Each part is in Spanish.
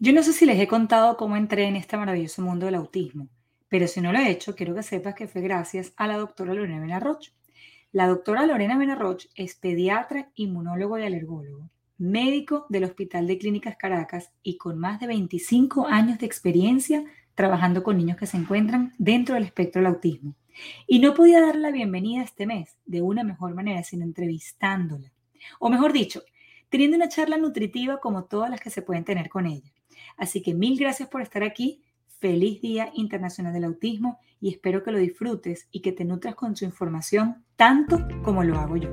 Yo no sé si les he contado cómo entré en este maravilloso mundo del autismo, pero si no lo he hecho, quiero que sepas que fue gracias a la doctora Lorena Benarroch. La doctora Lorena Benarroch es pediatra, inmunólogo y alergólogo, médico del Hospital de Clínicas Caracas y con más de 25 años de experiencia trabajando con niños que se encuentran dentro del espectro del autismo. Y no podía darle la bienvenida este mes de una mejor manera, sino entrevistándola. O mejor dicho, teniendo una charla nutritiva como todas las que se pueden tener con ella. Así que mil gracias por estar aquí. Feliz Día Internacional del Autismo y espero que lo disfrutes y que te nutras con su información tanto como lo hago yo.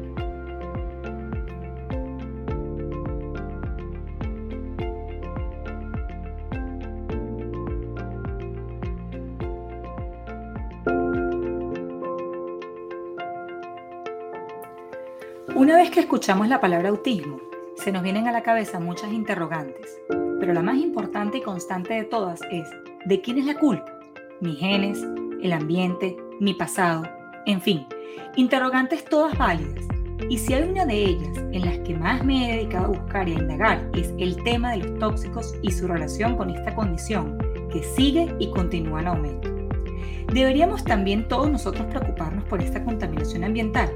Una vez que escuchamos la palabra autismo, se nos vienen a la cabeza muchas interrogantes, pero la más importante y constante de todas es, ¿de quién es la culpa? ¿Mis genes? ¿El ambiente? ¿Mi pasado? En fin, interrogantes todas válidas. Y si hay una de ellas en las que más me he dedicado a buscar y a indagar es el tema de los tóxicos y su relación con esta condición que sigue y continúa en aumento. ¿Deberíamos también todos nosotros preocuparnos por esta contaminación ambiental?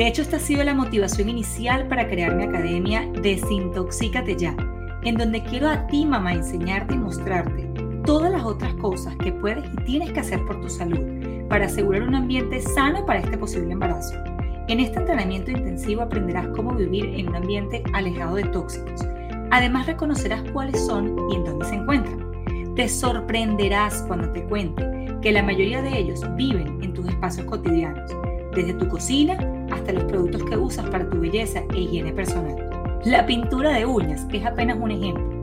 De hecho, esta ha sido la motivación inicial para crear mi academia Desintoxícate Ya, en donde quiero a ti, mamá, enseñarte y mostrarte todas las otras cosas que puedes y tienes que hacer por tu salud para asegurar un ambiente sano para este posible embarazo. En este entrenamiento intensivo aprenderás cómo vivir en un ambiente alejado de tóxicos. Además reconocerás cuáles son y en dónde se encuentran. Te sorprenderás cuando te cuente que la mayoría de ellos viven en tus espacios cotidianos, desde tu cocina hasta los productos que usas para tu belleza e higiene personal. La pintura de uñas es apenas un ejemplo.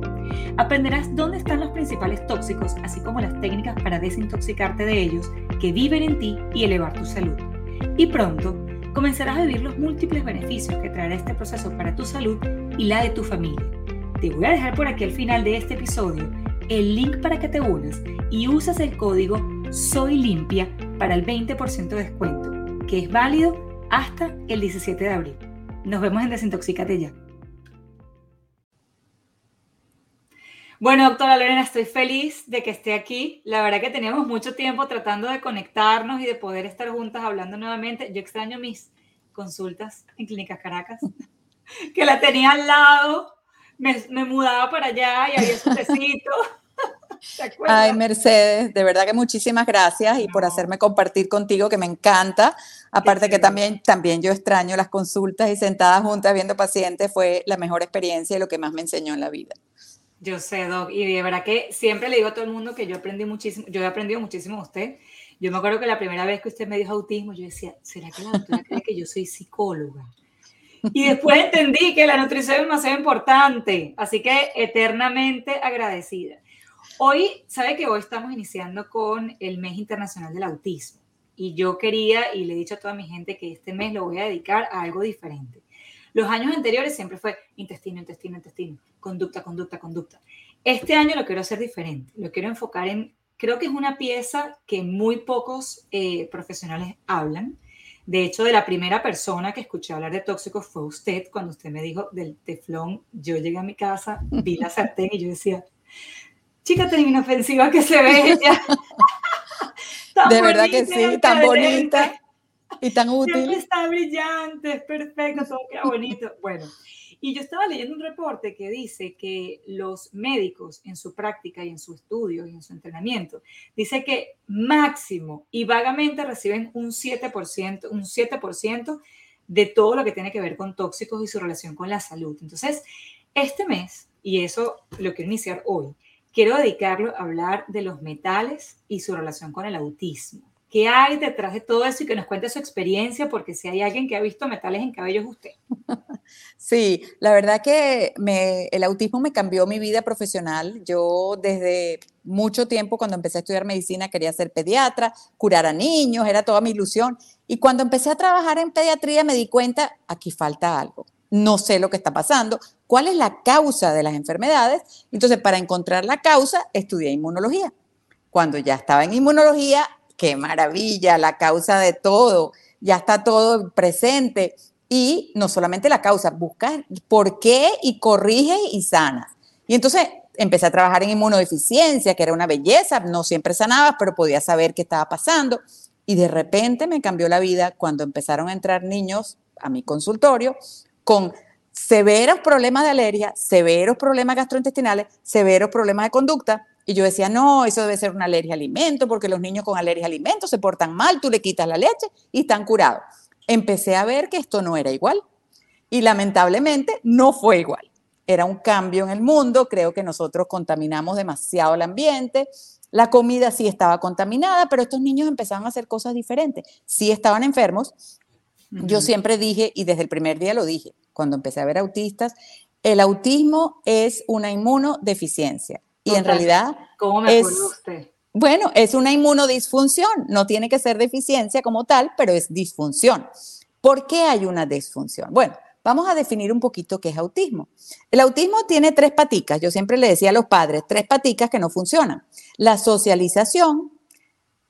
Aprenderás dónde están los principales tóxicos, así como las técnicas para desintoxicarte de ellos, que viven en ti y elevar tu salud. Y pronto comenzarás a vivir los múltiples beneficios que traerá este proceso para tu salud y la de tu familia. Te voy a dejar por aquí al final de este episodio el link para que te unas y uses el código Soy Limpia para el 20% de descuento, que es válido hasta el 17 de abril. Nos vemos en Desintoxícate ya. Bueno, doctora Lorena, estoy feliz de que esté aquí. La verdad que teníamos mucho tiempo tratando de conectarnos y de poder estar juntas hablando nuevamente. Yo extraño mis consultas en Clínicas Caracas, que la tenía al lado, me, mudaba para allá y había su. Ay, Mercedes, de verdad que muchísimas gracias y por hacerme compartir contigo, que me encanta. Aparte que también, también yo extraño las consultas y sentadas juntas viendo pacientes, fue la mejor experiencia y lo que más me enseñó en la vida. Yo sé, Doc, y de verdad que siempre le digo a todo el mundo que yo aprendí muchísimo, yo he aprendido muchísimo de usted. Yo me acuerdo que la primera vez que usted me dijo autismo, yo decía, ¿será que la doctora cree que yo soy psicóloga? Y después entendí que la nutrición es demasiado importante, así que eternamente agradecida. Hoy, sabe que hoy estamos iniciando con el mes internacional del autismo y yo quería y le he dicho a toda mi gente que este mes lo voy a dedicar a algo diferente. Los años anteriores siempre fue intestino, intestino, intestino, conducta, conducta, conducta. Este año lo quiero hacer diferente, lo quiero enfocar en, creo que es una pieza que muy pocos eh, profesionales hablan. De hecho, de la primera persona que escuché hablar de tóxicos fue usted, cuando usted me dijo del teflón. Yo llegué a mi casa, vi la sartén y yo decía, chica tan inofensiva que se ve ella. de verdad que sí, tan bonita y tan útil. Siempre está brillante, es perfecto, todo queda bonito. Bueno, y yo estaba leyendo un reporte que dice que los médicos en su práctica y en su estudio y en su entrenamiento, dice que máximo y vagamente reciben un 7%, un 7% de todo lo que tiene que ver con tóxicos y su relación con la salud. Entonces, este mes, y eso lo quiero iniciar hoy, quiero dedicarlo a hablar de los metales y su relación con el autismo. ¿Qué hay detrás de todo eso y que nos cuente su experiencia? Porque si hay alguien que ha visto metales en cabello es usted. Sí, la verdad que el autismo me cambió mi vida profesional. Yo desde mucho tiempo, cuando empecé a estudiar medicina, quería ser pediatra, curar a niños, era toda mi ilusión. Y cuando empecé a trabajar en pediatría me di cuenta, aquí falta algo no sé lo que está pasando, cuál es la causa de las enfermedades. Entonces, para encontrar la causa, estudié inmunología. Cuando ya estaba en inmunología, qué maravilla, la causa de todo, ya está todo presente. Y no solamente la causa, busca por qué y corrige y sana. Y entonces empecé a trabajar en inmunodeficiencia, que era una belleza, no siempre sanaba, pero podía saber qué estaba pasando. Y de repente me cambió la vida cuando empezaron a entrar niños a mi consultorio con severos problemas de alergia, severos problemas gastrointestinales, severos problemas de conducta. Y yo decía, no, eso debe ser una alergia a alimento, porque los niños con alergia a alimentos se portan mal, tú le quitas la leche y están curados. Empecé a ver que esto no era igual. Y lamentablemente no fue igual. Era un cambio en el mundo, creo que nosotros contaminamos demasiado el ambiente, la comida sí estaba contaminada, pero estos niños empezaron a hacer cosas diferentes. Sí estaban enfermos. Yo siempre dije, y desde el primer día lo dije, cuando empecé a ver autistas, el autismo es una inmunodeficiencia. Y en realidad... ¿Cómo me es, usted? Bueno, es una inmunodisfunción. No tiene que ser deficiencia como tal, pero es disfunción. ¿Por qué hay una disfunción? Bueno, vamos a definir un poquito qué es autismo. El autismo tiene tres paticas. Yo siempre le decía a los padres, tres paticas que no funcionan. La socialización,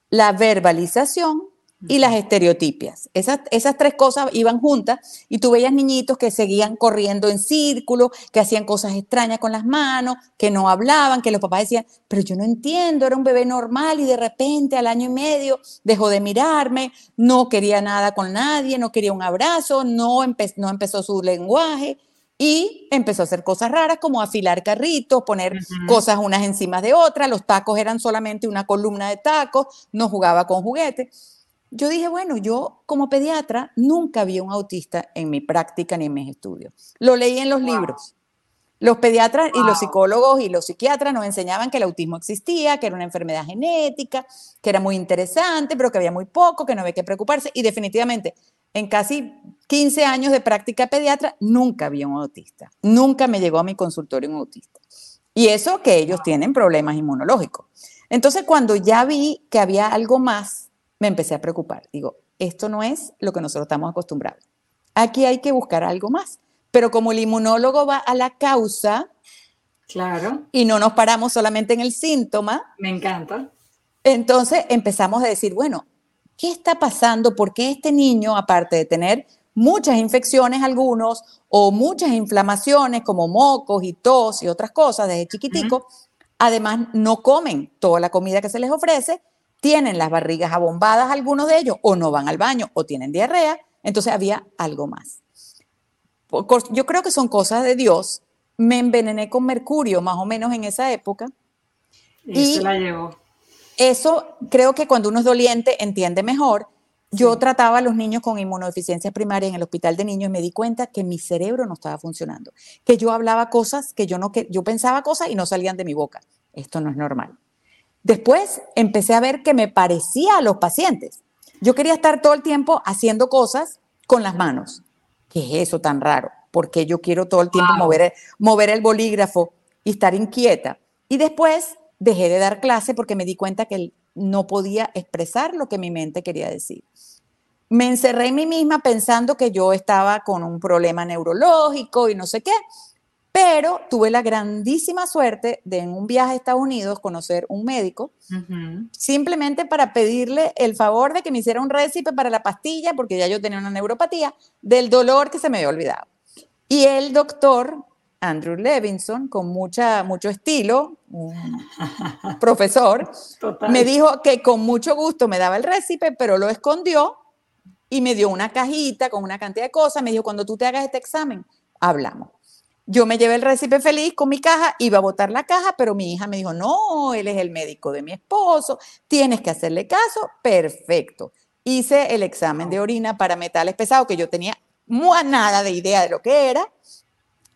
la verbalización y las estereotipias. Esas, esas tres cosas iban juntas y tú veías niñitos que seguían corriendo en círculo, que hacían cosas extrañas con las manos, que no hablaban, que los papás decían, pero yo no entiendo, era un bebé normal y de repente al año y medio dejó de mirarme, no quería nada con nadie, no quería un abrazo, no, no empezó su lenguaje y empezó a hacer cosas raras como afilar carritos, poner cosas unas encima de otras, los tacos eran solamente una columna de tacos, no jugaba con juguetes yo dije, bueno, yo como pediatra nunca vi un autista en mi práctica ni en mis estudios. Lo leí en los libros. Los pediatras y los psicólogos y los psiquiatras nos enseñaban que el autismo existía, que era una enfermedad genética, que era muy interesante, pero que había muy poco, que no había que preocuparse. Y definitivamente, en casi 15 años de práctica pediatra, nunca vi un autista. Nunca me llegó a mi consultorio un autista. Y eso que ellos tienen problemas inmunológicos. Entonces, cuando ya vi que había algo más, me empecé a preocupar. Digo, esto no es lo que nosotros estamos acostumbrados. Aquí hay que buscar algo más. Pero como el inmunólogo va a la causa, claro, y no nos paramos solamente en el síntoma, me encanta. Entonces empezamos a decir, bueno, ¿qué está pasando? ¿Por qué este niño, aparte de tener muchas infecciones algunos o muchas inflamaciones como mocos y tos y otras cosas desde chiquitico, además no comen toda la comida que se les ofrece tienen las barrigas abombadas algunos de ellos, o no van al baño, o tienen diarrea, entonces había algo más. Yo creo que son cosas de Dios. Me envenené con mercurio más o menos en esa época. Y, se la llevó. Eso creo que cuando uno es doliente entiende mejor. Yo trataba a los niños con inmunodeficiencia primaria en el hospital de niños y me di cuenta que mi cerebro no estaba funcionando, que yo hablaba cosas que yo no que yo pensaba cosas y no salían de mi boca. Esto no es normal. Después empecé a ver que me parecía a los pacientes. Yo quería estar todo el tiempo haciendo cosas con las manos. ¿Qué es eso tan raro? Porque yo quiero todo el tiempo mover, mover el bolígrafo y estar inquieta. Y después dejé de dar clase porque me di cuenta que no podía expresar lo que mi mente quería decir. Me encerré en mí misma pensando que yo estaba con un problema neurológico y no sé qué. Pero tuve la grandísima suerte de en un viaje a Estados Unidos conocer un médico, simplemente para pedirle el favor de que me hiciera un récipe para la pastilla, porque ya yo tenía una neuropatía, del dolor que se me había olvidado. Y el doctor Andrew Levinson, con mucha, mucho estilo, un profesor, me dijo que con mucho gusto me daba el récipe, pero lo escondió y me dio una cajita con una cantidad de cosas. Me dijo, cuando tú te hagas este examen, hablamos. Yo me llevé el recipe feliz con mi caja, iba a botar la caja, pero mi hija me dijo, no, él es el médico de mi esposo, tienes que hacerle caso, perfecto. Hice el examen de orina para metales pesados, que yo tenía nada de idea de lo que era,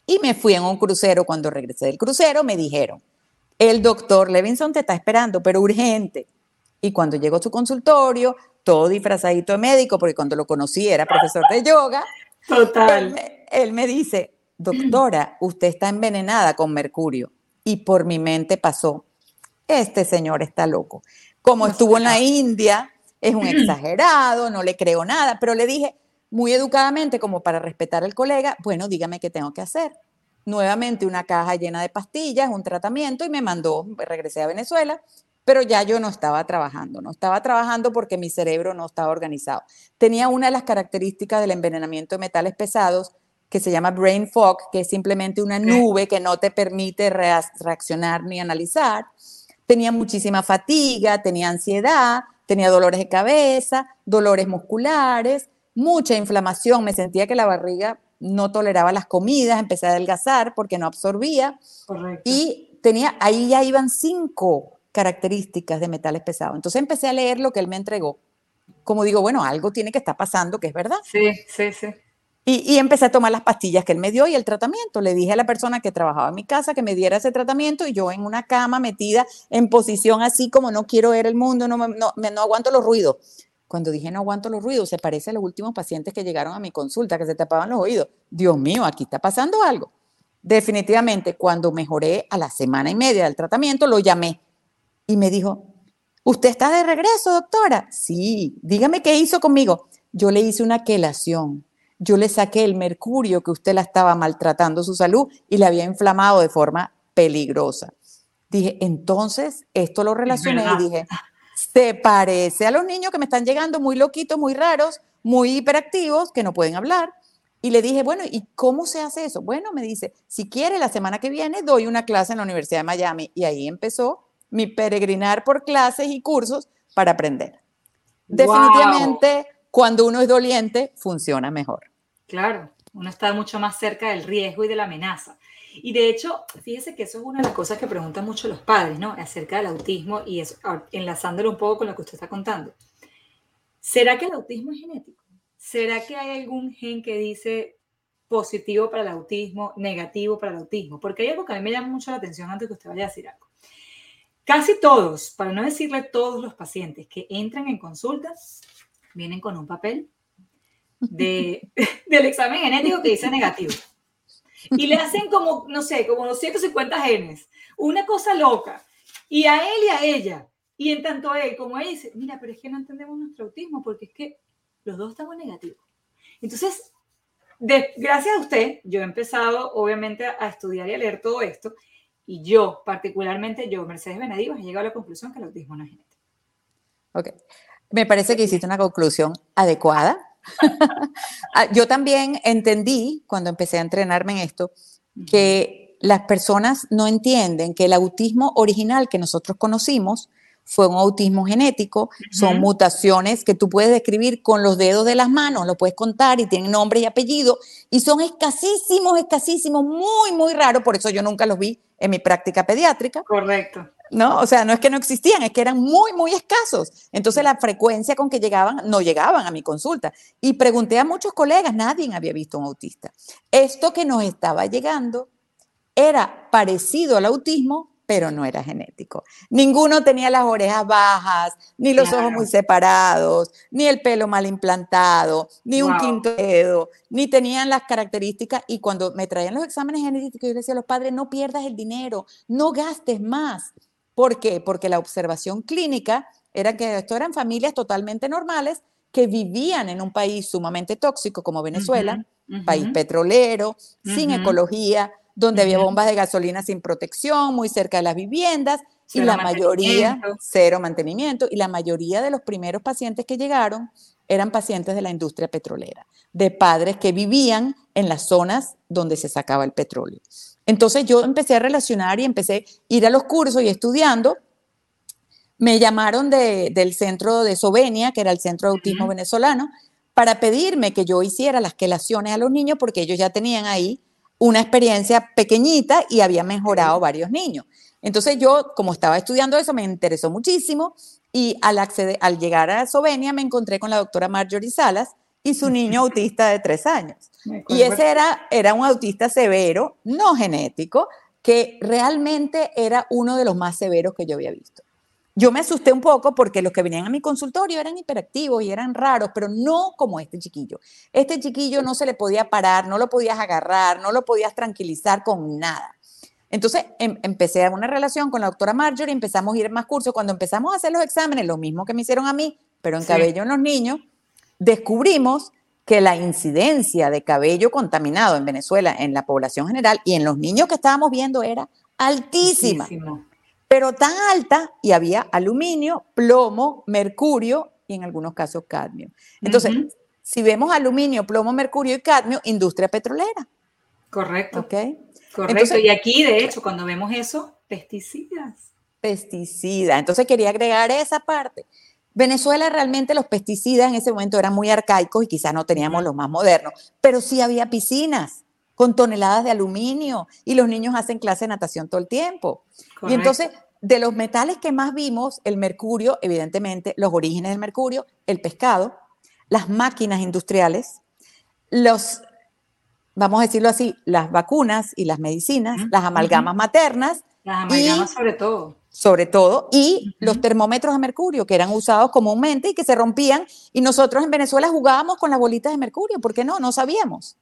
y me fui en un crucero. Cuando regresé del crucero, me dijeron, el doctor Levinson te está esperando, pero urgente. Y cuando llegó a su consultorio, todo disfrazadito de médico, porque cuando lo conocí era profesor de yoga, Total. él me dice, doctora, usted está envenenada con mercurio. Y por mi mente pasó, este señor está loco. Como estuvo en la India, es un exagerado, no le creo nada, pero le dije muy educadamente, como para respetar al colega, bueno, dígame qué tengo que hacer. Nuevamente una caja llena de pastillas, un tratamiento y me mandó, regresé a Venezuela, pero ya yo no estaba trabajando, no estaba trabajando porque mi cerebro no estaba organizado. Tenía una de las características del envenenamiento de metales pesados que se llama brain fog, que es simplemente una nube que no te permite reaccionar ni analizar. Tenía muchísima fatiga, tenía ansiedad, tenía dolores de cabeza, dolores musculares, mucha inflamación, me sentía que la barriga no toleraba las comidas, empecé a adelgazar porque no absorbía. Correcto. Y tenía, ahí ya iban cinco características de metales pesados. Entonces empecé a leer lo que él me entregó. Como digo, bueno, algo tiene que estar pasando, que es verdad. Sí, sí, sí. Y, empecé a tomar las pastillas que él me dio y el tratamiento. Le dije a la persona que trabajaba en mi casa que me diera ese tratamiento y yo en una cama metida en posición así como no quiero ver el mundo, no, no, no aguanto los ruidos. Cuando dije no aguanto los ruidos, se parece a los últimos pacientes que llegaron a mi consulta, que se tapaban los oídos. Dios mío, aquí está pasando algo. Definitivamente, cuando mejoré a la semana y media del tratamiento, lo llamé y me dijo, ¿usted está de regreso, doctora? Sí, dígame qué hizo conmigo. Yo le hice una quelación. Yo le saqué el mercurio que usted la estaba maltratando su salud y le había inflamado de forma peligrosa. Dije, entonces, esto lo relacioné y dije, se parece a los niños que me están llegando muy loquitos, muy raros, muy hiperactivos, que no pueden hablar. Y le dije, bueno, ¿y cómo se hace eso? Bueno, me dice, si quiere, la semana que viene doy una clase en la Universidad de Miami. Y ahí empezó mi peregrinar por clases y cursos para aprender. Definitivamente, cuando uno es doliente, funciona moror. Claro, uno está mucho más cerca del riesgo y de la amenaza. Y de hecho, fíjese que eso es una de las cosas que preguntan mucho los padres, ¿no? Acerca del autismo y eso, enlazándolo un poco con lo que usted está contando. ¿Será que el autismo es genético? ¿Será que hay algún gen que dice positivo para el autismo, negativo para el autismo? Porque hay algo que a mí me llama mucho la atención antes que usted vaya a decir algo. Casi todos, para no decirle todos los pacientes que entran en consulta, vienen con un papel de, del examen genético que dice negativo. Y le hacen como, no sé, como los 150 genes, una cosa loca. Y a él y a ella. Y en tanto él como ella dice, mira, pero es que no entendemos nuestro autismo porque es que los dos estamos negativos. Entonces, gracias a usted, yo he empezado obviamente a estudiar y a leer todo esto y yo, particularmente yo, Mercedes Benedivas, he llegado a la conclusión que el autismo no es genético. Ok. Me parece que hiciste una conclusión adecuada. Ah, yo también entendí, cuando empecé a entrenarme en esto, que las personas no entienden que el autismo original que nosotros conocimos fue un autismo genético, son mutaciones que tú puedes describir con los dedos de las manos, lo puedes contar y tienen nombre y apellido, y son escasísimos, escasísimos, muy, muy raros, por eso yo nunca los vi en mi práctica pediátrica. Correcto. ¿no? O sea, no es que no existían, es que eran muy, muy escasos. Entonces la frecuencia con que llegaban, no llegaban a mi consulta. Y pregunté a muchos colegas, nadie había visto un autista. Esto que nos estaba llegando era parecido al autismo, pero no era genético. Ninguno tenía las orejas bajas, ni los ojos muy separados, ni el pelo mal implantado, ni un quinto dedo, ni tenían las características. Y cuando me traían los exámenes genéticos, yo decía a los padres, no pierdas el dinero, no gastes más. ¿Por qué? Porque la observación clínica era que esto eran familias totalmente normales que vivían en un país sumamente tóxico como Venezuela, país petrolero, sin ecología, donde había bombas de gasolina sin protección, muy cerca de las viviendas, y la mayoría, cero mantenimiento, y la mayoría de los primeros pacientes que llegaron eran pacientes de la industria petrolera, de padres que vivían en las zonas donde se sacaba el petróleo. Entonces yo empecé a relacionar y empecé a ir a los cursos y estudiando. Me llamaron del centro de Sovenia, que era el centro de autismo venezolano, para pedirme que yo hiciera las quelaciones a los niños porque ellos ya tenían ahí una experiencia pequeñita y había mejorado varios niños. Entonces yo, como estaba estudiando eso, me interesó muchísimo y al, acceder, al llegar a Sovenia me encontré con la doctora Marjorie Salas y su niño autista de tres años. Y ese era, era un autista severo, no genético, que realmente era uno de los más severos que yo había visto. Yo me asusté un poco porque los que venían a mi consultorio eran hiperactivos y eran raros, pero no como este chiquillo. Este chiquillo no se le podía parar, no lo podías agarrar, no lo podías tranquilizar con nada. Entonces em, empecé a una relación con la doctora Marjorie, empezamos a ir más cursos. Cuando empezamos a hacer los exámenes, lo mismo que me hicieron a mí, pero en cabello en los niños, descubrimos que la incidencia de cabello contaminado en Venezuela, en la población general y en los niños que estábamos viendo era altísima pero tan alta y había aluminio, plomo, mercurio y en algunos casos cadmio. Entonces, Si vemos aluminio, plomo, mercurio y cadmio, industria petrolera. Correcto. ¿Ok? Correcto. y aquí, de hecho, cuando vemos eso, pesticidas. Pesticidas. Entonces quería agregar esa parte. Venezuela realmente los pesticidas en ese momento eran muy arcaicos y quizás no teníamos los más modernos, pero sí había piscinas con toneladas de aluminio y los niños hacen clase de natación todo el tiempo. Y entonces, de los metales que más vimos, el mercurio, evidentemente, los orígenes del mercurio, el pescado, las máquinas industriales, los, vamos a decirlo así, las vacunas y las medicinas, las amalgamas maternas. Las amalgamas sobre todo sobre todo, y los termómetros de mercurio, que eran usados comúnmente y que se rompían, y nosotros en Venezuela jugábamos con las bolitas de mercurio, ¿por qué no? No sabíamos.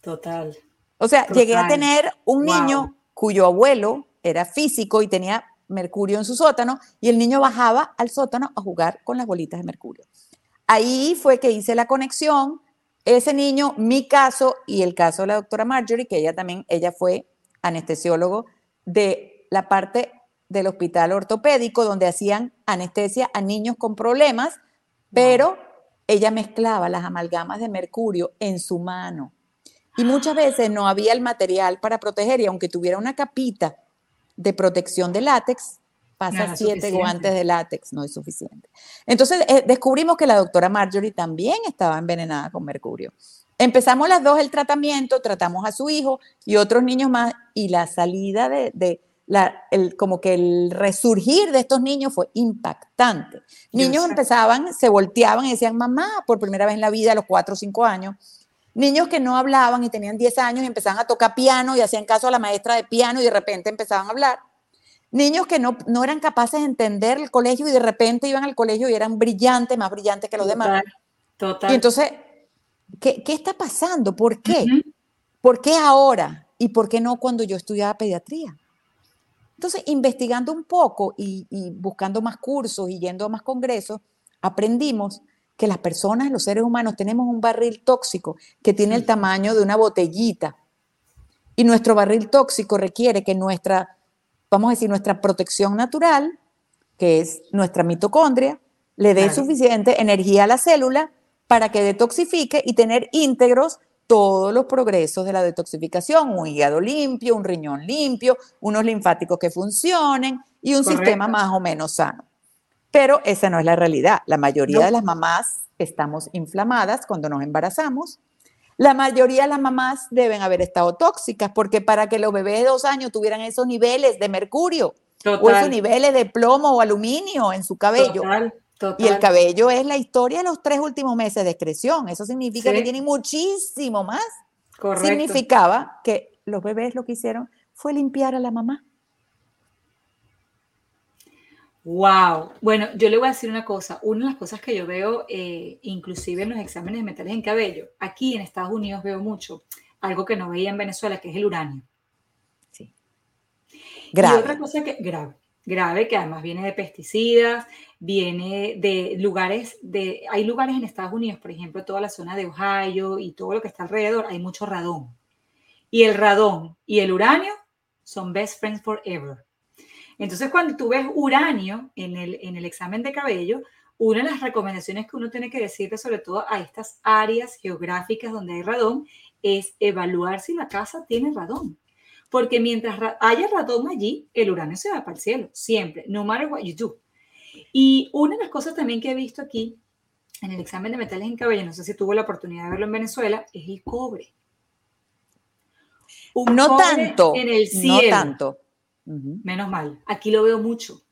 Total. O sea, llegué a tener un niño cuyo abuelo era físico y tenía mercurio en su sótano, y el niño bajaba al sótano a jugar con las bolitas de mercurio. Ahí fue que hice la conexión, ese niño, mi caso y el caso de la doctora Marjorie, que ella también, ella fue anestesiólogo de la parte del hospital ortopédico donde hacían anestesia a niños con problemas, pero ella mezclaba las amalgamas de mercurio en su mano. Y muchas veces no había el material para proteger y aunque tuviera una capita de protección de látex, pasa siete guantes de látex, no es suficiente. Entonces eh, descubrimos que la doctora Marjorie también estaba envenenada con mercurio. Empezamos las dos el tratamiento, tratamos a su hijo y otros niños más y la salida de el, como que el resurgir de estos niños fue impactante. Niños empezaban, se volteaban y decían, mamá, por primera vez en la vida a los 4 o 5 años. Niños que no hablaban y tenían 10 años y empezaban a tocar piano y hacían caso a la maestra de piano y de repente empezaban a hablar. Niños que no, no eran capaces de entender el colegio y de repente iban al colegio y eran brillantes, más brillantes que los demás. Total. Y entonces, ¿qué, ¿qué, está pasando? ¿Por qué? ¿Por qué ahora? ¿Y por qué no cuando yo estudiaba pediatría? Entonces, investigando un poco y, buscando más cursos y yendo a más congresos, aprendimos que las personas, los seres humanos, tenemos un barril tóxico que tiene el tamaño de una botellita. Y nuestro barril tóxico requiere que nuestra, vamos a decir, nuestra protección natural, que es nuestra mitocondria, le dé suficiente energía a la célula para que detoxifique y tener íntegros todos los progresos de la detoxificación, un hígado limpio, un riñón limpio, unos linfáticos que funcionen y un sistema más o menos sano. Pero esa no es la realidad. La mayoría de las mamás estamos inflamadas cuando nos embarazamos. La mayoría de las mamás deben haber estado tóxicas porque para que los bebés de dos años tuvieran esos niveles de mercurio o esos niveles de plomo o aluminio en su cabello, y el cabello es la historia de los tres últimos meses de excreción. Eso significa que tienen muchísimo más. Correcto. Significaba que los bebés lo que hicieron fue limpiar a la mamá. Wow. Bueno, yo le voy a decir una cosa. Una de las cosas que yo veo, eh, inclusive en los exámenes de metales en cabello, aquí en Estados Unidos veo mucho algo que no veía en Venezuela, que es el uranio. Sí. Grave. Y otra cosa que grave, grave, que además viene de pesticidas, viene de lugares, de, hay lugares en Estados Unidos, por ejemplo, toda la zona de Ohio y todo lo que está alrededor, hay mucho radón. Y el radón y el uranio son best friends forever. Entonces, cuando tú ves uranio en el, en el examen de cabello, una de las recomendaciones que uno tiene que decirle, sobre todo a estas áreas geográficas donde hay radón, es evaluar si la casa tiene radón. Porque mientras haya radón allí, el uranio se va para el cielo, siempre, no matter what you do. Y una de las cosas también que he visto aquí en el examen de metales en cabello, no sé si tuvo la oportunidad de verlo en Venezuela, es el cobre. no tanto. En el cielo. No tanto. Menos mal. Aquí lo veo mucho.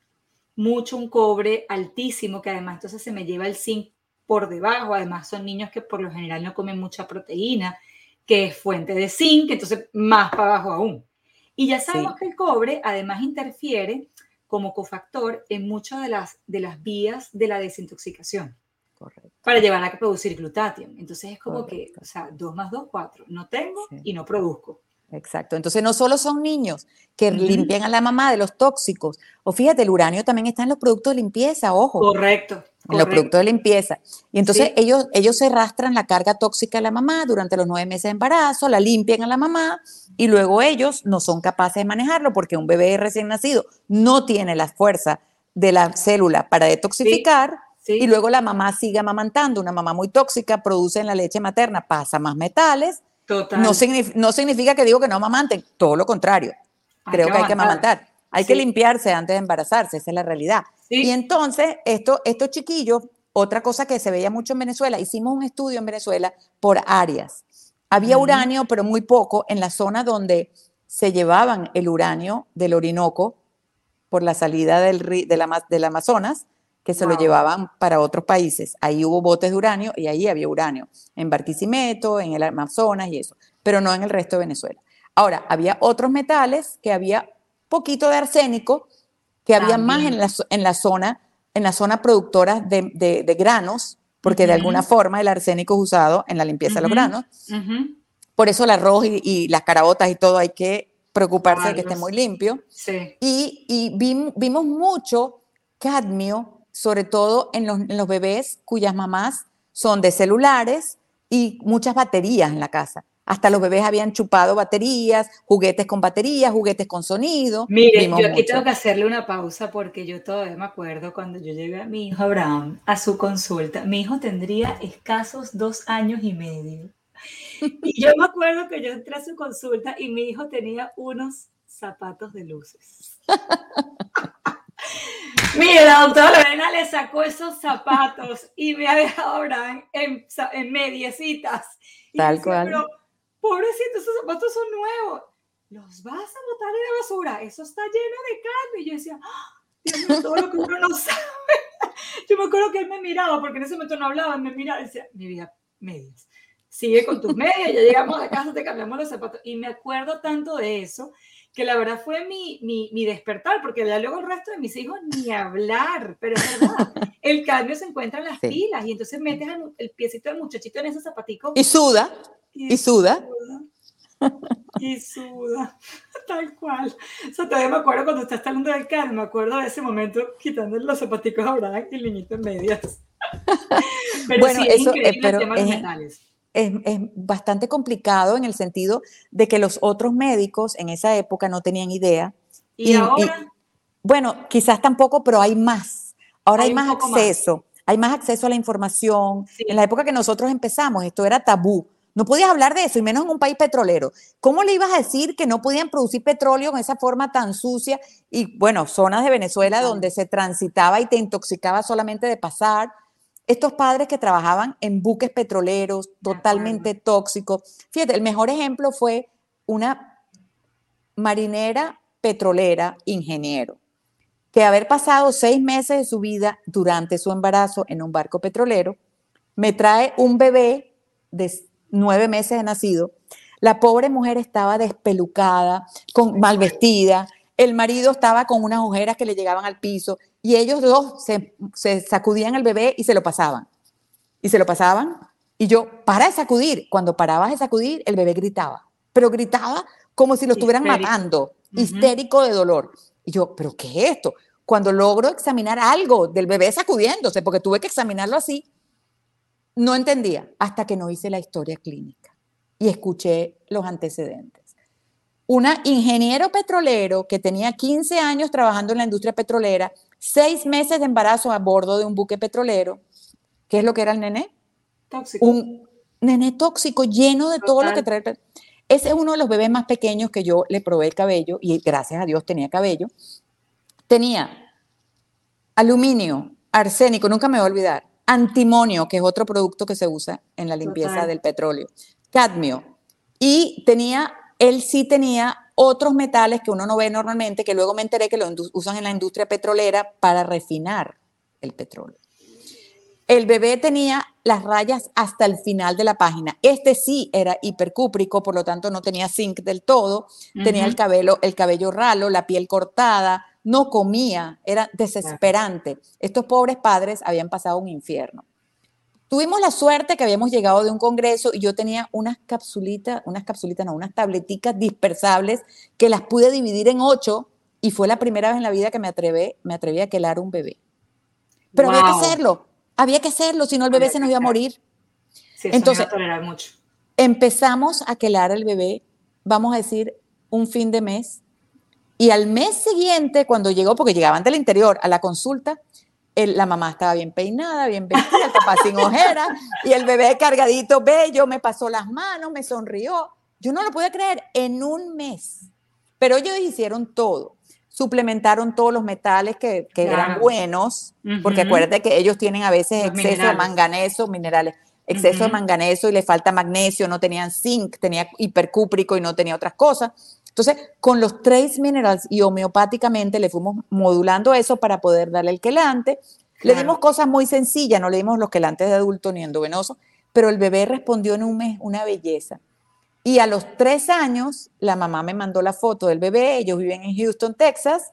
Mucho un cobre altísimo que además entonces se me lleva el zinc por debajo. Además son niños que por lo general no comen mucha proteína, que es fuente de zinc, entonces más para abajo aún. Y ya sabemos que el cobre además interfiere como cofactor en muchas de las, de las vías de la desintoxicación. Correcto. Para llevar a producir glutatión. Entonces es como que, o sea, 2 más 2, 4. No tengo y no produzco. Exacto. Entonces no solo son niños que limpian a la mamá de los tóxicos. O fíjate, el uranio también está en los productos de limpieza, ojo. Correcto. En los productos de limpieza. Y entonces ellos, ellos se rastran la carga tóxica a la mamá durante los nueve meses de embarazo, la limpian a la mamá y luego ellos no son capaces de manejarlo porque un bebé recién nacido no tiene la fuerza de la célula para detoxificar y luego la mamá sigue amamantando. Una mamá muy tóxica produce en la leche materna, pasa más metales. Total. No, no significa que digo que no amamanten, todo lo contrario. Creo que, hay que amamantar. Hay que limpiarse antes de embarazarse, esa es la realidad. Y entonces, esto, estos chiquillos, otra cosa que se veía mucho en Venezuela, hicimos un estudio en Venezuela por áreas. Había uranio, pero muy poco, en la zona donde se llevaban el uranio del Orinoco por la salida del, del, Amazonas, que se lo llevaban para otros países. Ahí hubo botes de uranio y ahí había uranio, en Barquisimeto, en el Amazonas y eso, pero no en el resto de Venezuela. Ahora, había otros metales que había poquito de arsénico, que había más en la, en la, zona, en la zona productora de, granos, porque de alguna forma el arsénico es usado en la limpieza de los granos. Por eso el arroz y, las caraotas y todo hay que preocuparse de que esté muy limpio. Y, vimos, mucho cadmio, sobre todo en los, bebés cuyas mamás son de celulares y muchas baterías en la casa. Hasta los bebés habían chupado baterías, juguetes con baterías, juguetes con sonido. Mire, yo aquí tengo que hacerle una pausa porque yo todavía me acuerdo cuando yo llegué a mi hijo Abraham a su consulta. Mi hijo tendría escasos dos años y medio. Y yo me acuerdo que yo entré a su consulta y mi hijo tenía unos zapatos de luces. Mira, la doctora Lorena le sacó esos zapatos y me ha dejado ahora en, en mediecitas. Tal cual. Pero, pobrecito, esos zapatos son nuevos. Los vas a botar en la basura. Eso está lleno de carne. Y yo decía, ¡Ah! Dios mío, todo lo que uno no sabe. Yo me acuerdo que él me miraba, porque en ese momento no hablaba, me miraba y decía, mi vida, medias sigue con tus medias, ya llegamos a casa, te cambiamos los zapatos. Y me acuerdo tanto de eso, que la verdad fue mi, mi, mi despertar, porque ya luego el resto de mis hijos ni hablar, pero es verdad, el cambio se encuentra en las pilas y entonces metes el piecito del muchachito en ese zapatico. Y suda, y, suda. Y suda, tal cual. O sea, todavía me acuerdo cuando estás hablando del cambio, me acuerdo de ese momento quitándole los zapaticos a Abraham y el niñito en medias. Pero bueno, sí, eso, es increíble el metales es, bastante complicado en el sentido de que los otros médicos en esa época no tenían idea. ¿Y, ahora? bueno, quizás tampoco, pero hay más. Ahora hay, más acceso. Hay más acceso a la información. En la época que nosotros empezamos, esto era tabú. No podías hablar de eso, y menos en un país petrolero. ¿Cómo le ibas a decir que no podían producir petróleo en esa forma tan sucia? Y bueno, zonas de Venezuela donde se transitaba y te intoxicaba solamente de pasar estos padres que trabajaban en buques petroleros totalmente tóxicos. Fíjate, el mejor ejemplo fue una marinera petrolera ingeniero, que haber pasado seis meses de su vida durante su embarazo en un barco petrolero, me trae un bebé de nueve meses de nacido. La pobre mujer estaba despelucada, con, mal vestida, el marido estaba con unas ojeras que le llegaban al piso y ellos dos se, sacudían el bebé y se lo pasaban. Y se lo pasaban. Y yo, para de sacudir. Cuando parabas de sacudir, el bebé gritaba. Pero gritaba como si lo estuvieran matando, histérico de dolor. Y yo, ¿pero qué es esto? Cuando logro examinar algo del bebé sacudiéndose, porque tuve que examinarlo así, no entendía hasta que no hice la historia clínica y escuché los antecedentes una ingeniero petrolero que tenía 15 años trabajando en la industria petrolera, seis meses de embarazo a bordo de un buque petrolero. ¿Qué es lo que era el nené? Tóxico. Un nené tóxico lleno de todo lo que trae. Ese es uno de los bebés más pequeños que yo le probé el cabello y gracias a Dios tenía cabello. Tenía aluminio, arsénico, nunca me voy a olvidar, antimonio, que es otro producto que se usa en la limpieza del petróleo, cadmio, y tenía él sí tenía otros metales que uno no ve normalmente, que luego me enteré que lo usan en la industria petrolera para refinar el petróleo. El bebé tenía las rayas hasta el final de la página. Este sí era hipercúprico, por lo tanto no tenía zinc del todo, tenía el cabello, el cabello ralo, la piel cortada, no comía, era desesperante. Estos pobres padres habían pasado un infierno. Tuvimos la suerte que habíamos llegado de un congreso y yo tenía unas capsulitas, unas capsulitas, no, unas tableticas dispersables que las pude dividir en ocho y fue la primera vez en la vida que me atreví, me atreví a quelar un bebé. Pero había que hacerlo, había que hacerlo, si no el bebé se nos iba a morir. Entonces, mucho. empezamos a quelar al bebé, vamos a decir, un fin de mes, y al mes siguiente, cuando llegó, porque llegaban del interior a la consulta, la mamá estaba bien peinada, bien vestida, el papá sin ojeras, y el bebé cargadito, bello, me pasó las manos, me sonrió. Yo no lo pude creer en un mes. Pero ellos hicieron todo. Suplementaron todos los metales que, eran buenos, porque acuérdate que ellos tienen a veces exceso de manganeso, minerales, exceso de manganeso y le falta magnesio, no tenían zinc, tenía hipercúprico y no tenía otras cosas. Entonces, con los trace minerals y homeopáticamente le fuimos modulando eso para poder darle el quelante. Le dimos cosas muy sencillas, no le dimos los quelantes de adulto ni endovenoso, pero el bebé respondió en un mes una belleza. Y a los tres años, la mamá me mandó la foto del bebé, ellos viven en Houston, Texas.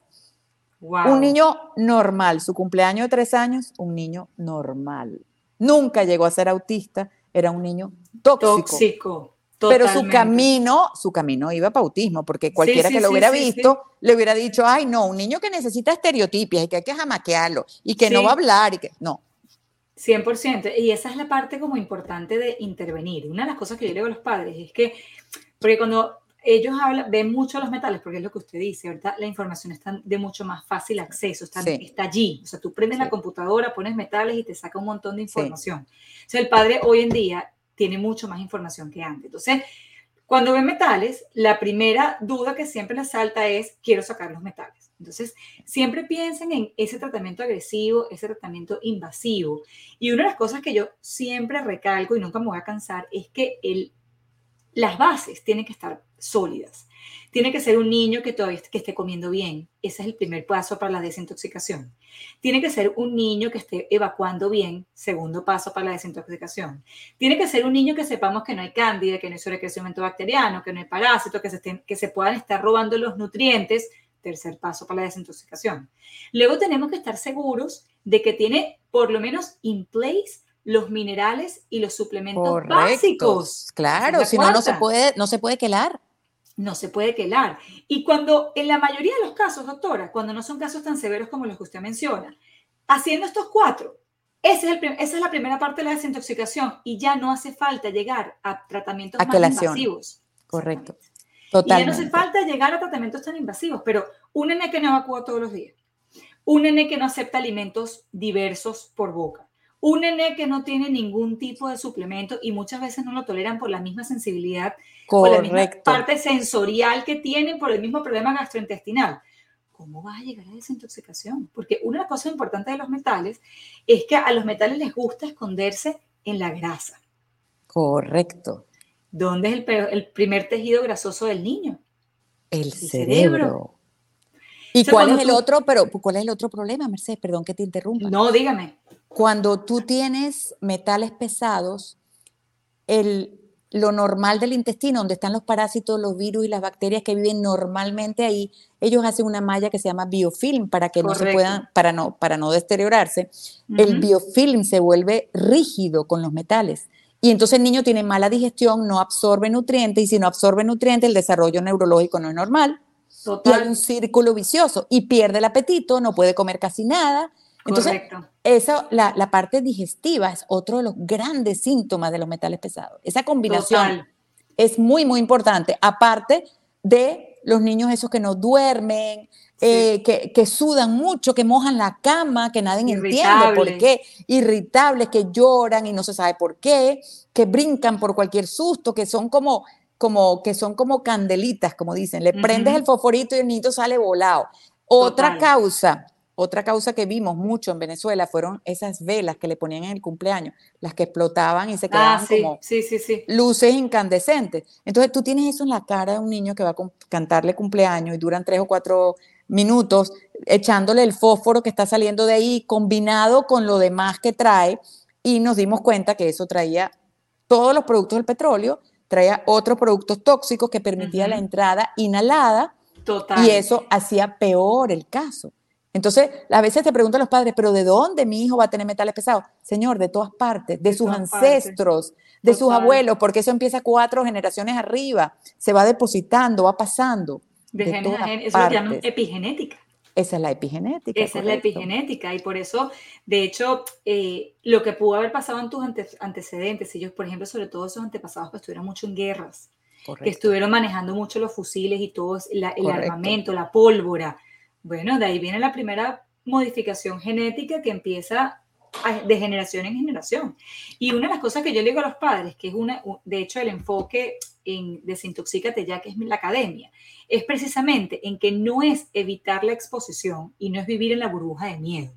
Un niño normal, su cumpleaños de tres años, un niño normal. Nunca llegó a ser autista, era un niño tóxico. Tóxico. Pero su camino, su camino iba para autismo, porque cualquiera que lo hubiera visto le hubiera dicho, ay, no, un niño que necesita estereotipias y que hay que jamaquearlo y que no va a hablar y que no. 100%. Y esa es la parte como importante de intervenir. Una de las cosas que yo le digo a los padres es que, porque cuando ellos hablan, ven mucho los metales, porque es lo que usted dice, ahorita la información está de mucho más fácil acceso, está, está allí. O sea, tú prendes la computadora, pones metales y te saca un montón de información. O sea, el padre hoy en día tiene mucho más información que antes. Entonces, cuando ven metales, la primera duda que siempre les salta es, quiero sacar los metales. Entonces, siempre piensen en ese tratamiento agresivo, ese tratamiento invasivo. Y una de las cosas que yo siempre recalco y nunca me voy a cansar es que el, las bases tienen que estar sólidas. Tiene que ser un niño que todavía que esté comiendo bien. Ese es el primer paso para la desintoxicación. Tiene que ser un niño que esté evacuando bien. Segundo paso para la desintoxicación. Tiene que ser un niño que sepamos que no hay cándida, que no hay sobrecrecimiento bacteriano, que no hay parásitos, que se, que se puedan estar robando los nutrientes. Tercer paso para la desintoxicación. Luego tenemos que estar seguros de que tiene por lo menos in place los minerales y los suplementos básicos. Claro, si no, no se puede, no se puede quelar no se puede quelar. Y cuando, en la mayoría de los casos, doctora, cuando no son casos tan severos como los que usted menciona, haciendo estos cuatro, ese es esa es la primera parte de la desintoxicación y ya no hace falta llegar a tratamientos más invasivos. Correcto. Totalmente. Y ya no hace falta llegar a tratamientos tan invasivos, pero un nene que no evacúa todos los días, un nene que no acepta alimentos diversos por boca, un nene que no tiene ningún tipo de suplemento y muchas veces no lo toleran por la misma sensibilidad, por la misma parte sensorial que tienen, por el mismo problema gastrointestinal. ¿Cómo va a llegar a desintoxicación? Porque una de las cosas importantes de los metales es que a los metales les gusta esconderse en la grasa. Correcto. ¿Dónde es el, primer tejido grasoso del niño? El, cerebro. ¿Y cuál es el otro? Pero ¿cuál es el otro problema, Mercedes? Perdón que te interrumpa. No, dígame. Cuando tú tienes metales pesados, el, lo normal del intestino, donde están los parásitos, los virus y las bacterias que viven normalmente ahí, ellos hacen una malla que se llama biofilm para que no se puedan, para no, para no deteriorarse. El biofilm se vuelve rígido con los metales. Y entonces el niño tiene mala digestión, no absorbe nutrientes, y si no absorbe nutrientes, el desarrollo neurológico no es normal. Y hay un círculo vicioso y pierde el apetito, no puede comer casi nada, entonces, eso, la, la, parte digestiva es otro de los grandes síntomas de los metales pesados. Esa combinación es muy, muy importante. Aparte de los niños esos que no duermen, eh, que, que, sudan mucho, que mojan la cama, que nadie entiende por qué, irritables, que lloran y no se sabe por qué, que brincan por cualquier susto, que son como, como, que son como candelitas, como dicen. Le prendes el fosforito y el niño sale volado. Otra causa otra causa que vimos mucho en Venezuela fueron esas velas que le ponían en el cumpleaños, las que explotaban y se quedaban ah, como luces incandescentes. Entonces tú tienes eso en la cara de un niño que va a cantarle cumpleaños y duran tres o cuatro minutos echándole el fósforo que está saliendo de ahí combinado con lo demás que trae y nos dimos cuenta que eso traía todos los productos del petróleo, traía otros productos tóxicos que permitía la entrada inhalada y eso hacía peor el caso. Entonces, a veces te preguntan los padres, pero ¿de dónde mi hijo va a tener metales pesados? Señor, de todas partes, de, sus ancestros, de sus abuelos, porque eso empieza cuatro generaciones arriba, se va depositando, va pasando. De eso lo llaman epigenética. Esa es la epigenética. Esa es la epigenética y por eso, de hecho, eh, lo que pudo haber pasado en tus antecedentes, ellos, por ejemplo, sobre todo esos antepasados que estuvieron mucho en guerras, que estuvieron manejando mucho los fusiles y todo el armamento, la pólvora, bueno, de ahí viene la primera modificación genética que empieza de generación en generación. Y una de las cosas que yo le digo a los padres, que es una, de hecho, el enfoque en Desintoxícate ya, que es la academia, es precisamente en que no es evitar la exposición y no es vivir en la burbuja de miedo,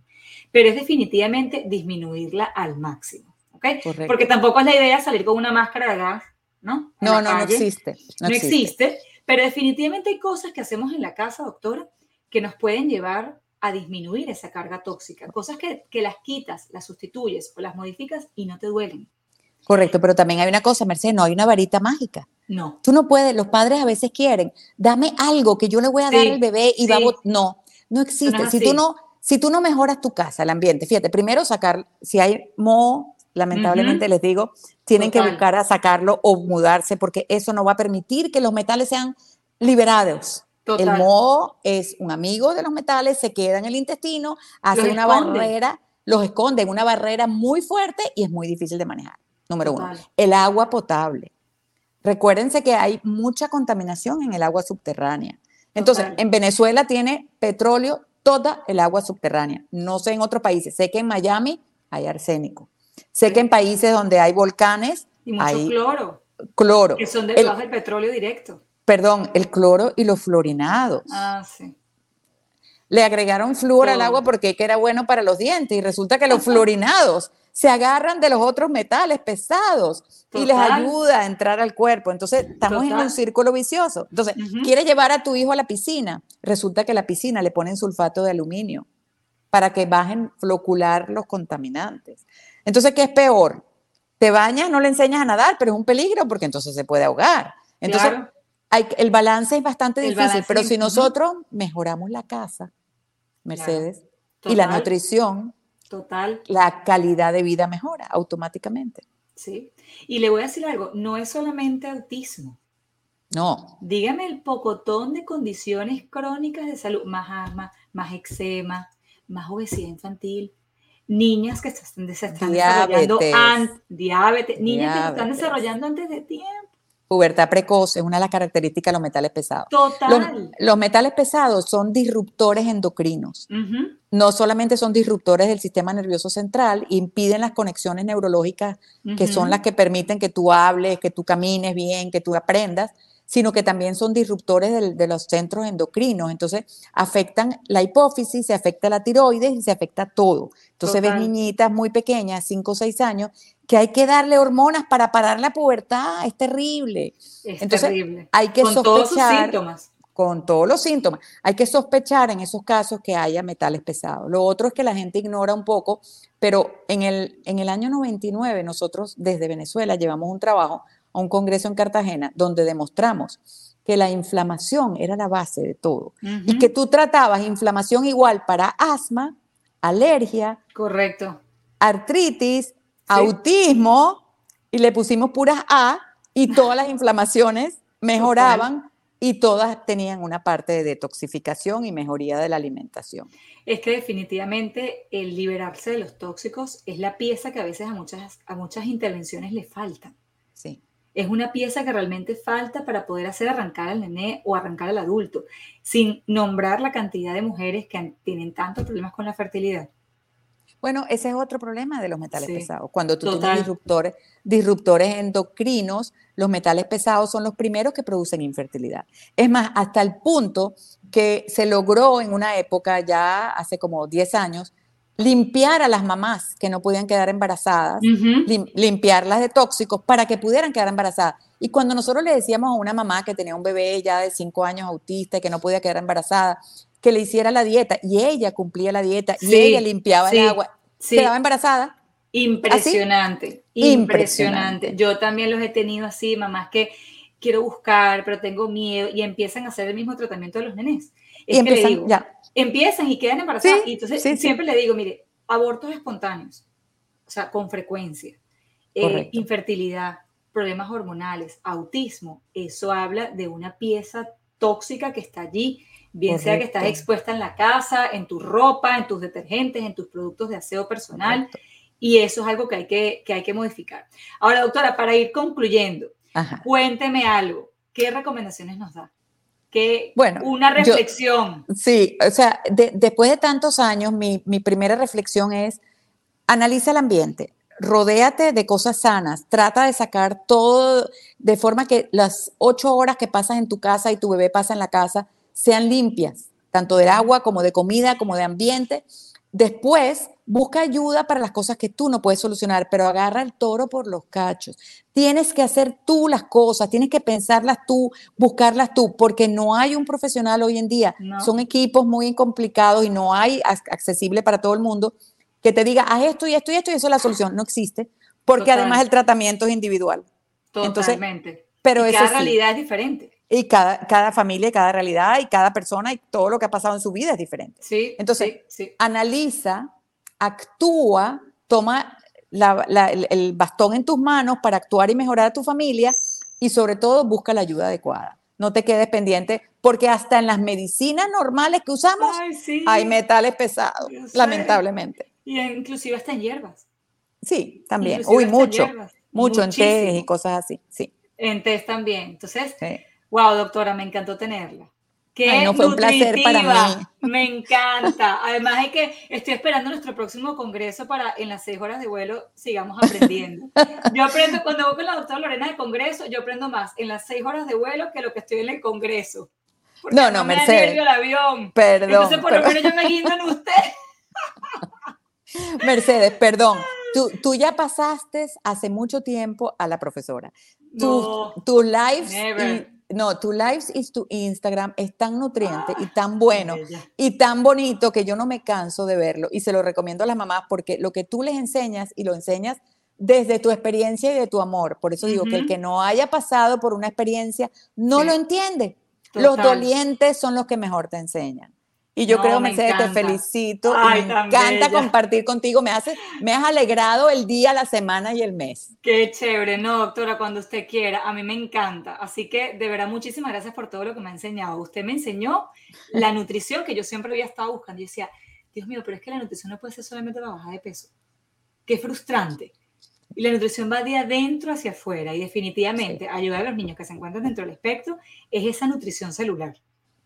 pero es definitivamente disminuirla al máximo. ¿ok? Porque tampoco es la idea salir con una máscara de gas, ¿no? no, no, no existe. No, existe. Pero definitivamente hay cosas que hacemos en la casa, doctora, que nos pueden llevar a disminuir esa carga tóxica. Cosas que, que las quitas, las sustituyes o las modificas y no te duelen. Correcto, pero también hay una cosa, Mercedes, no hay una varita mágica. No. Tú no puedes, los padres a veces quieren, dame algo que yo le voy a dar al bebé y va a... No, no existe. si, tú no, si tú no mejoras tu casa, el ambiente, fíjate, primero sacar, si hay moho, lamentablemente les digo, tienen que buscar a sacarlo o mudarse porque eso no va a permitir que los metales sean liberados. El moho es un amigo de los metales, se queda en el intestino, hace una barrera, los esconde en una barrera muy fuerte y es muy difícil de manejar. Número uno. El agua potable. Recuérdense que hay mucha contaminación en el agua subterránea. Entonces, en Venezuela tiene petróleo toda el agua subterránea. No sé en otros países. Sé que en Miami hay arsénico. Sé que en países donde hay volcanes y mucho hay cloro. Cloro. Que son debajo del petróleo directo perdón, el cloro y los fluorinados. Ah, sí. Le agregaron flúor al agua porque era bueno para los dientes y resulta que los fluorinados se agarran de los otros metales pesados y les ayuda a entrar al cuerpo. Entonces, estamos en un círculo vicioso. Entonces, quiere llevar a tu hijo a la piscina. Resulta que a la piscina le ponen sulfato de aluminio para que bajen flocular los contaminantes. Entonces, ¿qué es peor? Te bañas, no le enseñas a nadar, pero es un peligro porque entonces se puede ahogar. Entonces, el balance es bastante difícil, pero si nosotros mejoramos la casa, Mercedes, y la nutrición, Total. la calidad de vida mejora automáticamente. Sí. Y le voy a decir algo, no es solamente autismo. No. Dígame el pocotón de condiciones crónicas de salud, más asma, más eczema, más obesidad infantil, niñas que se están, desarrollando diabetes, niñas que se están desarrollando antes de tiempo pubertad precoz es una de las características de los metales pesados. Total. Los, metales pesados son disruptores endocrinos. No solamente son disruptores del sistema nervioso central, impiden las conexiones neurológicas que son las que permiten que tú hables, que tú camines bien, que tú aprendas, sino que también son disruptores de los centros endocrinos. Entonces, afectan la hipófisis, se afecta la tiroides y se afecta todo. Entonces, ves niñitas muy pequeñas, 5 o 6 años, que hay que darle hormonas para parar la pubertad. Es terrible. Es terrible. Hay que con sospechar. Todos sus síntomas. Con todos los síntomas. Hay que sospechar en esos casos que haya metales pesados. Lo otro es que la gente ignora un poco, pero en el, en el año 99 nosotros desde Venezuela llevamos un trabajo a un congreso en Cartagena donde demostramos que la inflamación era la base de todo y que tú tratabas inflamación igual para asma, alergia, correcto, artritis, autismo y le pusimos puras A y todas las inflamaciones mejoraban y todas tenían una parte de detoxificación y mejoría de la alimentación. Es que definitivamente el liberarse de los tóxicos es la pieza que a veces a muchas, a muchas intervenciones le falta. Sí es una pieza que realmente falta para poder hacer arrancar al nené o arrancar al adulto, sin nombrar la cantidad de mujeres que tienen tantos problemas con la fertilidad. Bueno, ese es otro problema de los metales pesados. Cuando tú tienes disruptores, disruptores endocrinos, los metales pesados son los primeros que producen infertilidad. Es más, hasta el punto que se logró en una época, ya hace como 10 años, limpiar a las mamás que no podían quedar embarazadas, limpiarlas de tóxicos para que pudieran quedar embarazadas. Y cuando nosotros le decíamos a una mamá que tenía un bebé ya de cinco años autista y que no podía quedar embarazada, que le hiciera la dieta y ella cumplía la dieta y ella limpiaba el agua, quedaba embarazada. Impresionante, impresionante, Yo también los he tenido así, mamás que quiero buscar, pero tengo miedo y empiezan a hacer el mismo tratamiento de los nenes. Es y que le digo, ya empiezan y quedan embarazadas. y entonces siempre le digo, mire, abortos espontáneos, o sea, con frecuencia, eh, infertilidad, problemas hormonales, autismo, eso habla de una pieza tóxica que está allí, bien sea que estás expuesta en la casa, en tu ropa, en tus detergentes, en tus productos de aseo personal, y eso es algo que hay que, que hay que modificar. Ahora, doctora, para ir concluyendo, cuénteme algo, ¿qué recomendaciones nos da? que bueno, una reflexión. sí, o sea, después de tantos años, mi, mi primera reflexión es, analiza el ambiente, rodéate de cosas sanas, trata de sacar todo de forma que las ocho horas que pasas en tu casa y tu bebé pasa en la casa sean limpias, tanto de agua como de comida, como de ambiente. Después, busca ayuda para las cosas que tú no puedes solucionar, pero agarra el toro por los cachos. Tienes que hacer tú las cosas, tienes que pensarlas tú, buscarlas tú, porque no hay un profesional hoy en día. Son equipos muy complicados y no hay accesible para todo el mundo que te diga, haz esto y esto y esto y eso es la solución. No existe, porque además el tratamiento es individual. Totalmente. pero y cada realidad es diferente. Y cada, cada familia, cada realidad y cada persona y todo lo que ha pasado en su vida es diferente. Sí. Entonces, analiza, actúa, toma el, el bastón en tus manos para actuar y mejorar a tu familia y sobre todo busca la ayuda adecuada no te quedes pendiente, porque hasta en las medicinas normales que usamos hay metales pesados, lamentablemente. Y inclusive hasta en hierbas. Sí, también. Uy, mucho, mucho en té y cosas así, sí. En té también. Entonces, wow, doctora, me encantó tenerla. Qué no, fue un placer para mí. Me encanta. Además es que estoy esperando nuestro próximo congreso para en las seis horas de vuelo sigamos aprendiendo. Yo aprendo, cuando voy con la doctora Lorena de congreso, yo aprendo más en las seis horas de vuelo que lo que estoy en el congreso. no, no, no me Mercedes. el avión. Perdón. Entonces, por lo menos yo me guindo en usted. Mercedes, perdón. Tú, tú, ya pasaste hace mucho tiempo a la profesora. Tu, tu live no, tu lives y tu Instagram es tan nutriente y tan bueno y tan bonito que yo no me canso de verlo y se lo recomiendo a las mamás porque lo que tú les enseñas y lo enseñas desde tu experiencia y de tu amor. Por eso digo que el que no haya pasado por una experiencia no lo entiende. Los dolientes son los que mejor te enseñan. Y yo creo, Mercedes, te felicito. me encanta compartir contigo. Me, hace, me has alegrado el día, la semana y el mes. Qué chévere. No, doctora, cuando usted quiera. A mí me encanta. Así que, de verdad, muchísimas gracias por todo lo que me ha enseñado. Usted me enseñó la nutrición que yo siempre había estado buscando. Y decía, Dios mío, pero es que la nutrición no puede ser solamente para bajar de peso. Qué frustrante. Y la nutrición va de adentro hacia afuera. Y definitivamente, ayudar a los niños que se encuentran dentro del espectro es esa nutrición celular.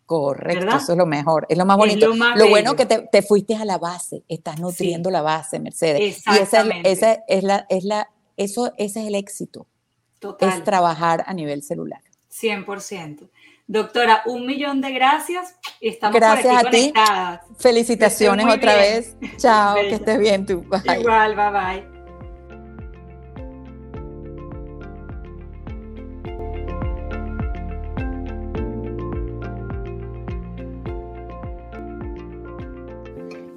Correcto, eso es lo mejor, es lo más bonito. lo, bueno que te, fuiste a la base, estás nutriendo la base, Mercedes. Y esa, esa, es la, es la, eso, ese es el éxito. Total. Es trabajar a nivel celular. 100%. Doctora, un millón de gracias. Estamos gracias a ti. Felicitaciones otra vez. Chao, que estés bien tú. Igual, bye bye.